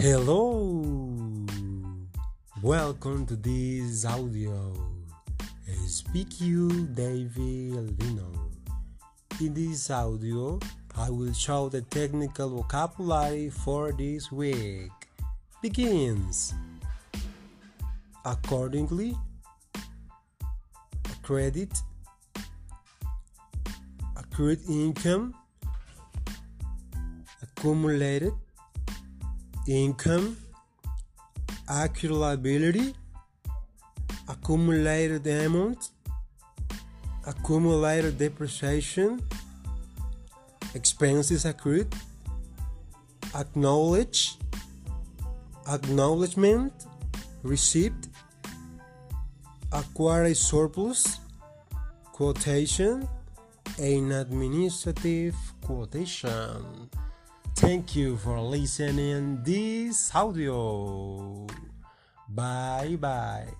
Hello, welcome to this audio. I speak you, David Albino. In this audio, I will show the technical vocabulary for this week. Begins. Accordingly, credit, accrued income, accumulated income, accrued liability, accumulated amount, accumulated depreciation, expenses accrued, acknowledge, acknowledgement, receipt, acquire surplus, quotation, an administrative quotation. Thank you for listening this audio. Bye bye.